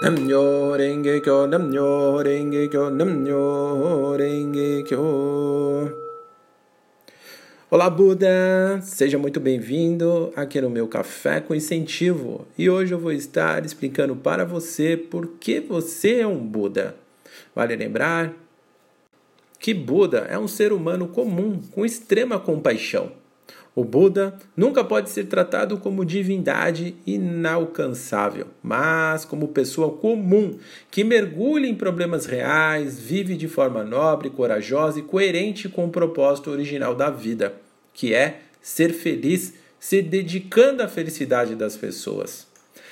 Namnyo Renge Kyo. Olá, Buda! Seja muito bem-vindo aqui no meu Café com Incentivo. E hoje eu vou estar explicando para você por que você é um Buda. Vale lembrar que Buda é um ser humano comum com extrema compaixão. O Buda nunca pode ser tratado como divindade inalcançável, mas como pessoa comum que mergulha em problemas reais, vive de forma nobre, corajosa e coerente com o propósito original da vida, que é ser feliz, se dedicando à felicidade das pessoas.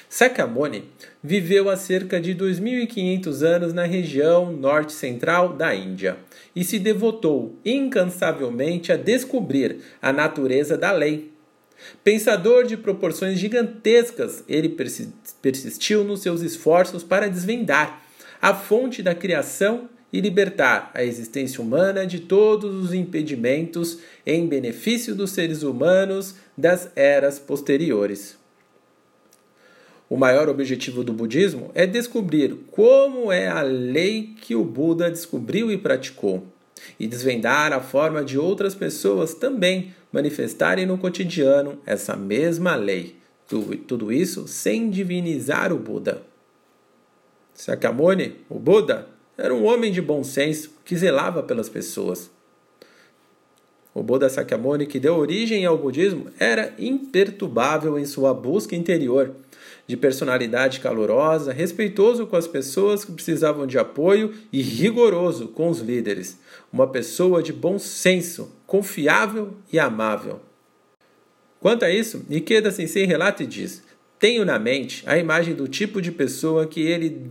Sakyamuni viveu há cerca de 2.500 anos na região norte-central da Índia e se devotou incansavelmente a descobrir a natureza da lei. Pensador de proporções gigantescas, ele persistiu nos seus esforços para desvendar a fonte da criação e libertar a existência humana de todos os impedimentos em benefício dos seres humanos das eras posteriores. O maior objetivo do budismo é descobrir como é a lei que o Buda descobriu e praticou, e desvendar a forma de outras pessoas também manifestarem no cotidiano essa mesma lei. Tudo isso sem divinizar o Buda. Sakyamuni, o Buda, era um homem de bom senso que zelava pelas pessoas. O Buda Sakyamuni, que deu origem ao budismo, era imperturbável em sua busca interior de personalidade calorosa, respeitoso com as pessoas que precisavam de apoio e rigoroso com os líderes. Uma pessoa de bom senso, confiável e amável. Quanto a isso, Ikeda Sensei relata e diz: Tenho na mente a imagem do tipo de pessoa que ele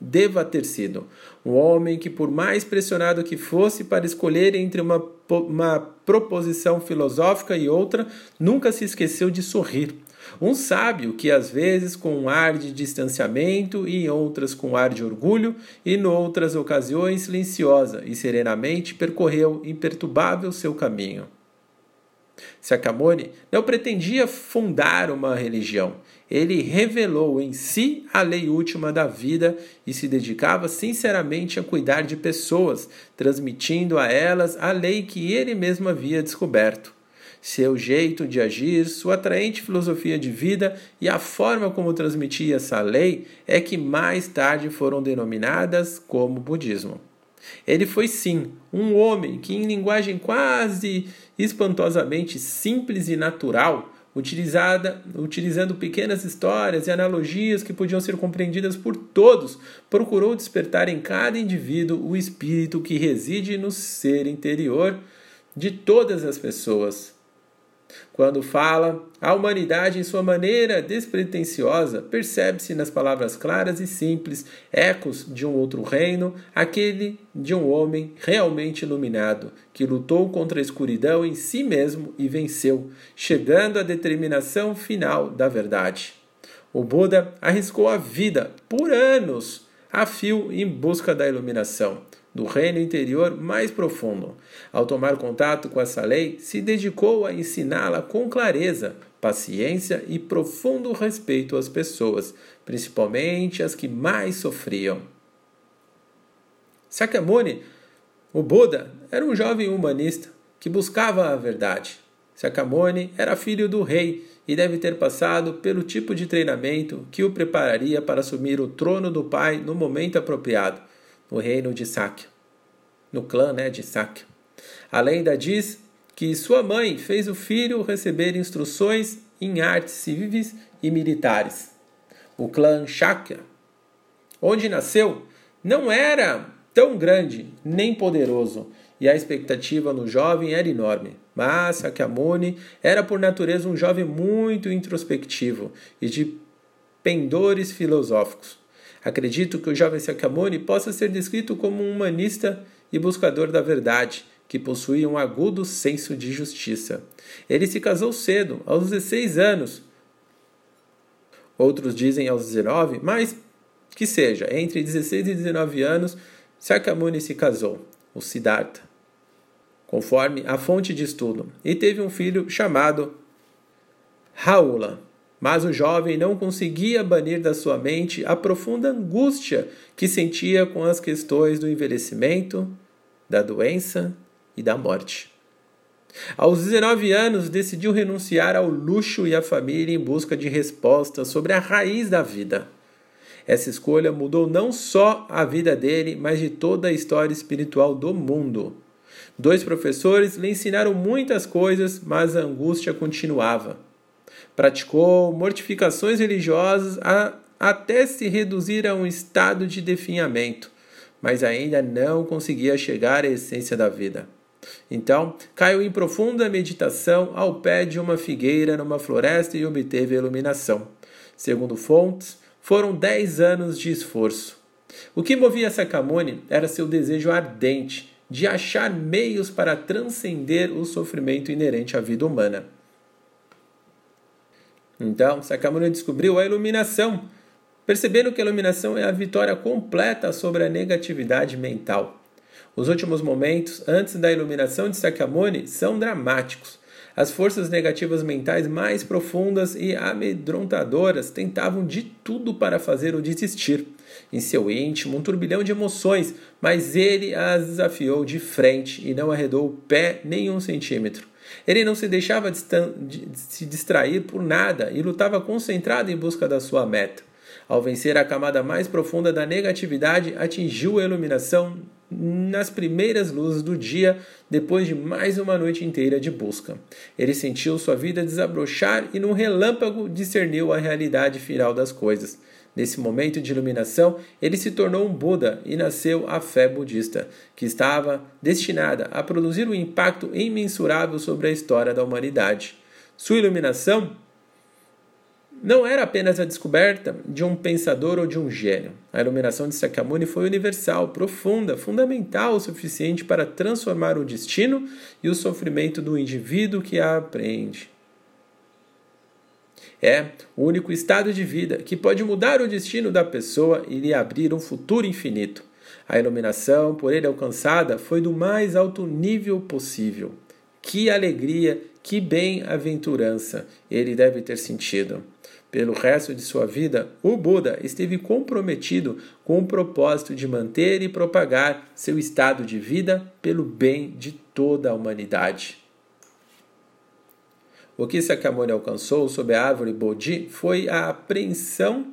deva ter sido. Um homem que, por mais pressionado que fosse para escolher entre uma, uma proposição filosófica e outra, nunca se esqueceu de sorrir um sábio que às vezes com um ar de distanciamento e em outras com um ar de orgulho e em outras ocasiões silenciosa e serenamente percorreu imperturbável seu caminho. Sakamone não pretendia fundar uma religião. Ele revelou em si a lei última da vida e se dedicava sinceramente a cuidar de pessoas, transmitindo a elas a lei que ele mesmo havia descoberto seu jeito de agir, sua atraente filosofia de vida e a forma como transmitia essa lei é que mais tarde foram denominadas como budismo. Ele foi sim um homem que, em linguagem quase espantosamente simples e natural, utilizada, utilizando pequenas histórias e analogias que podiam ser compreendidas por todos, procurou despertar em cada indivíduo o espírito que reside no ser interior de todas as pessoas, quando fala, a humanidade, em sua maneira despretensiosa, percebe-se nas palavras claras e simples, ecos de um outro reino, aquele de um homem realmente iluminado, que lutou contra a escuridão em si mesmo e venceu, chegando à determinação final da verdade. O Buda arriscou a vida por anos a fio em busca da iluminação do reino interior mais profundo. Ao tomar contato com essa lei, se dedicou a ensiná-la com clareza, paciência e profundo respeito às pessoas, principalmente as que mais sofriam. Sakyamuni, o Buda, era um jovem humanista que buscava a verdade. Sakyamuni era filho do rei e deve ter passado pelo tipo de treinamento que o prepararia para assumir o trono do pai no momento apropriado no reino de Sakya, no clã né, de Sakya. A lenda diz que sua mãe fez o filho receber instruções em artes civis e militares. O clã Shakya, onde nasceu, não era tão grande nem poderoso, e a expectativa no jovem era enorme. Mas Sakyamuni era por natureza um jovem muito introspectivo e de pendores filosóficos. Acredito que o jovem Sakyamuni possa ser descrito como um humanista e buscador da verdade, que possuía um agudo senso de justiça. Ele se casou cedo, aos 16 anos. Outros dizem aos 19, mas que seja, entre 16 e 19 anos, Sakyamuni se casou, o Siddhartha, conforme a fonte de estudo, e teve um filho chamado Raula. Mas o jovem não conseguia banir da sua mente a profunda angústia que sentia com as questões do envelhecimento, da doença e da morte. Aos 19 anos, decidiu renunciar ao luxo e à família em busca de respostas sobre a raiz da vida. Essa escolha mudou não só a vida dele, mas de toda a história espiritual do mundo. Dois professores lhe ensinaram muitas coisas, mas a angústia continuava. Praticou mortificações religiosas a, até se reduzir a um estado de definhamento, mas ainda não conseguia chegar à essência da vida. Então, caiu em profunda meditação ao pé de uma figueira numa floresta e obteve a iluminação. Segundo fontes, foram dez anos de esforço. O que movia Sakamuni era seu desejo ardente de achar meios para transcender o sofrimento inerente à vida humana. Então, Sakamuni descobriu a iluminação, percebendo que a iluminação é a vitória completa sobre a negatividade mental. Os últimos momentos antes da iluminação de Sakamuni são dramáticos. As forças negativas mentais mais profundas e amedrontadoras tentavam de tudo para fazer o desistir. Em seu íntimo, um turbilhão de emoções, mas ele as desafiou de frente e não arredou o pé nem um centímetro. Ele não se deixava de se distrair por nada e lutava concentrado em busca da sua meta. Ao vencer a camada mais profunda da negatividade, atingiu a iluminação nas primeiras luzes do dia, depois de mais uma noite inteira de busca. Ele sentiu sua vida desabrochar e, num relâmpago, discerniu a realidade final das coisas. Nesse momento de iluminação, ele se tornou um Buda e nasceu a fé budista, que estava destinada a produzir um impacto imensurável sobre a história da humanidade. Sua iluminação não era apenas a descoberta de um pensador ou de um gênio. A iluminação de Sakyamuni foi universal, profunda, fundamental o suficiente para transformar o destino e o sofrimento do indivíduo que a aprende. É o único estado de vida que pode mudar o destino da pessoa e lhe abrir um futuro infinito. A iluminação por ele alcançada foi do mais alto nível possível. Que alegria, que bem-aventurança ele deve ter sentido. Pelo resto de sua vida, o Buda esteve comprometido com o propósito de manter e propagar seu estado de vida pelo bem de toda a humanidade. O que Sakyamuni alcançou sob a árvore Bodhi foi a apreensão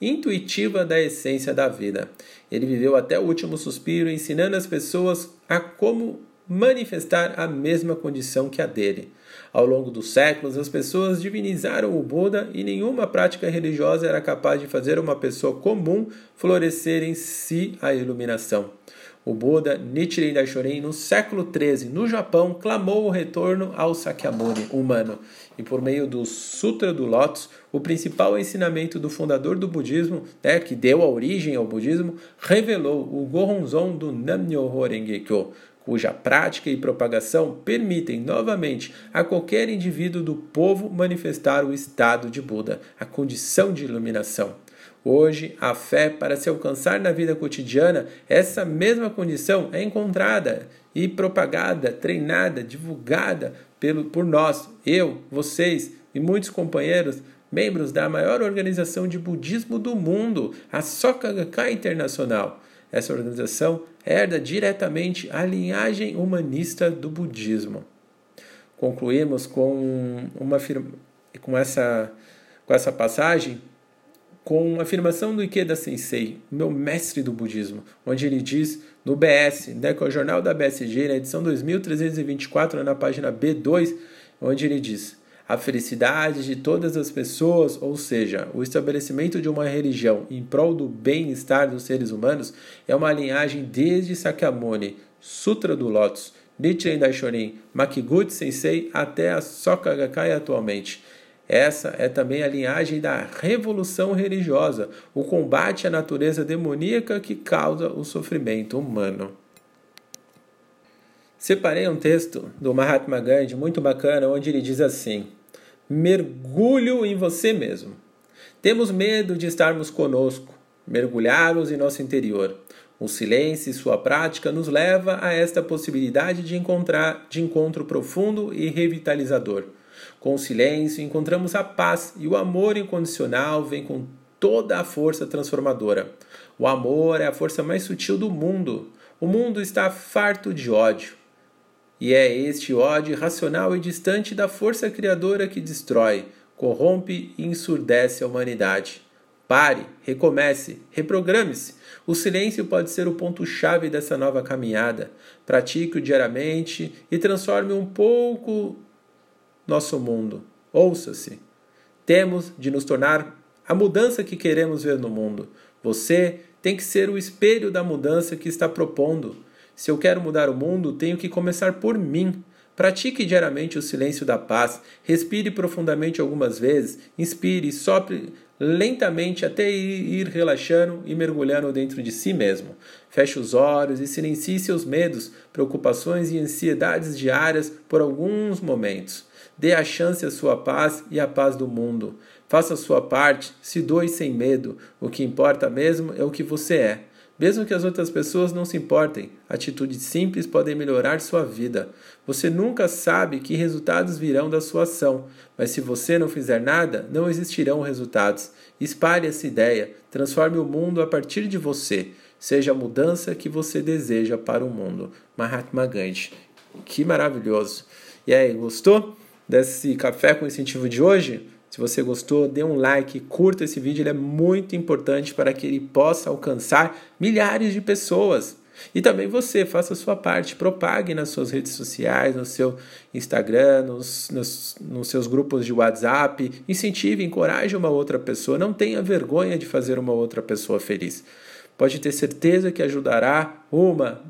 intuitiva da essência da vida. Ele viveu até o último suspiro, ensinando as pessoas a como manifestar a mesma condição que a dele. Ao longo dos séculos, as pessoas divinizaram o Buda e nenhuma prática religiosa era capaz de fazer uma pessoa comum florescer em si a iluminação. O Buda Nichiren Daishonin, no século XIII, no Japão, clamou o retorno ao Sakyamuni humano. E por meio do Sutra do Lótus, o principal ensinamento do fundador do budismo, né, que deu a origem ao budismo, revelou o Gohonzon do Nam-myoho Renge-kyo, cuja prática e propagação permitem novamente a qualquer indivíduo do povo manifestar o estado de Buda, a condição de iluminação. Hoje, a fé, para se alcançar na vida cotidiana, essa mesma condição é encontrada e propagada, treinada, divulgada pelo, por nós, eu, vocês e muitos companheiros, membros da maior organização de budismo do mundo, a Soka Gakkai Internacional. Essa organização herda diretamente a linhagem humanista do budismo. Concluímos com uma com essa com essa passagem com uma afirmação do Ikeda Sensei, meu mestre do budismo, onde ele diz no BS, né, que é o jornal da BSG, na edição 2324, na página B2, onde ele diz: a felicidade de todas as pessoas, ou seja, o estabelecimento de uma religião em prol do bem-estar dos seres humanos, é uma linhagem desde Sakyamuni, Sutra do Lotus, Nichiren Daishonin, Makiguchi Sensei até a Soka Gakkai atualmente. Essa é também a linhagem da revolução religiosa, o combate à natureza demoníaca que causa o sofrimento humano. Separei um texto do Mahatma Gandhi muito bacana, onde ele diz assim: mergulho em você mesmo. Temos medo de estarmos conosco, mergulharmos em nosso interior. O silêncio e sua prática nos leva a esta possibilidade de encontrar de encontro profundo e revitalizador. Com o silêncio encontramos a paz e o amor incondicional vem com toda a força transformadora. O amor é a força mais sutil do mundo. O mundo está farto de ódio. E é este ódio irracional e distante da força criadora que destrói, corrompe e ensurdece a humanidade. Pare, recomece, reprograme-se. O silêncio pode ser o ponto-chave dessa nova caminhada. Pratique-o diariamente e transforme um pouco nosso mundo. Ouça-se. Temos de nos tornar a mudança que queremos ver no mundo. Você tem que ser o espelho da mudança que está propondo. Se eu quero mudar o mundo, tenho que começar por mim. Pratique diariamente o silêncio da paz. Respire profundamente algumas vezes. Inspire, sopre lentamente até ir relaxando e mergulhando dentro de si mesmo. Feche os olhos e silencie seus medos, preocupações e ansiedades diárias por alguns momentos. Dê a chance à sua paz e à paz do mundo. Faça a sua parte, se doe sem medo. O que importa mesmo é o que você é. Mesmo que as outras pessoas não se importem, atitudes simples podem melhorar sua vida. Você nunca sabe que resultados virão da sua ação, mas se você não fizer nada, não existirão resultados. Espalhe essa ideia, transforme o mundo a partir de você. Seja a mudança que você deseja para o mundo. Mahatma Gandhi. Que maravilhoso! E aí, gostou desse café com incentivo de hoje? Se você gostou, dê um like, curta esse vídeo, ele é muito importante para que ele possa alcançar milhares de pessoas. E também você, faça a sua parte, propague nas suas redes sociais, no seu Instagram, nos, nos, nos, seus grupos de WhatsApp, incentive, encoraje uma outra pessoa, não tenha vergonha de fazer uma outra pessoa feliz. Pode ter certeza que ajudará uma,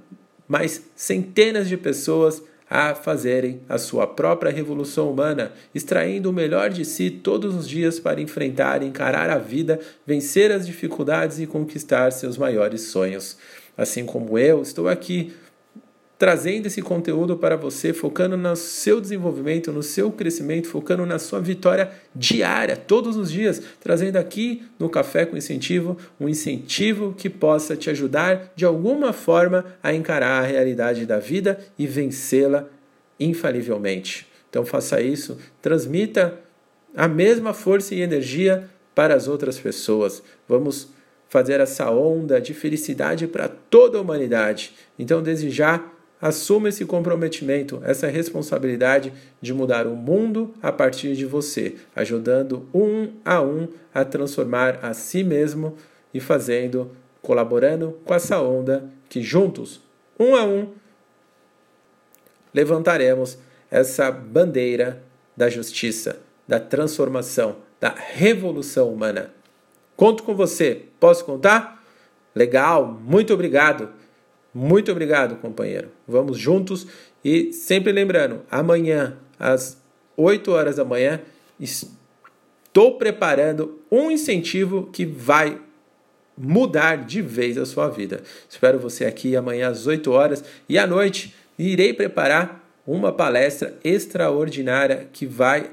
mais centenas de pessoas a fazerem a sua própria revolução humana, extraindo o melhor de si todos os dias para enfrentar encarar a vida, vencer as dificuldades e conquistar seus maiores sonhos. Assim como eu, estou aqui trazendo esse conteúdo para você, focando no seu desenvolvimento, no seu crescimento, focando na sua vitória diária, todos os dias, trazendo aqui no Café com Incentivo um incentivo que possa te ajudar de alguma forma a encarar a realidade da vida e vencê-la infalivelmente. Então faça isso, transmita a mesma força e energia para as outras pessoas. Vamos fazer essa onda de felicidade para toda a humanidade. Então, desde já, Assuma esse comprometimento, essa responsabilidade de mudar o mundo a partir de você, ajudando um a um a transformar a si mesmo e fazendo, colaborando com essa onda que juntos, um a um, levantaremos essa bandeira da justiça, da transformação, da revolução humana. Conto com você. Posso contar? Legal, muito obrigado. Muito obrigado, companheiro. Vamos juntos e sempre lembrando, amanhã às 8 horas da manhã estou preparando um incentivo que vai mudar de vez a sua vida. Espero você aqui amanhã às 8 horas e à noite irei preparar uma palestra extraordinária que vai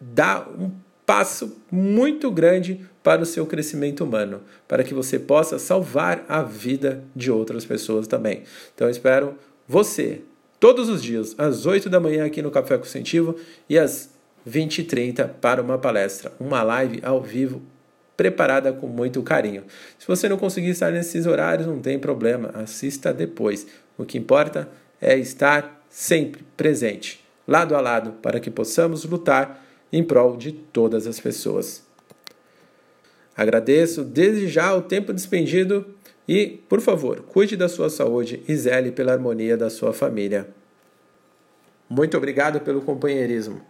dar um passo muito grande para o seu crescimento humano, para que você possa salvar a vida de outras pessoas também. Então espero você todos os dias, às 8 da manhã aqui no Café com e às 20h30 para uma palestra, uma live ao vivo preparada com muito carinho. Se você não conseguir estar nesses horários, não tem problema, assista depois. O que importa é estar sempre presente, lado a lado, para que possamos lutar em prol de todas as pessoas. Agradeço desde já o tempo despendido e, por favor, cuide da sua saúde e zele pela harmonia da sua família. Muito obrigado pelo companheirismo.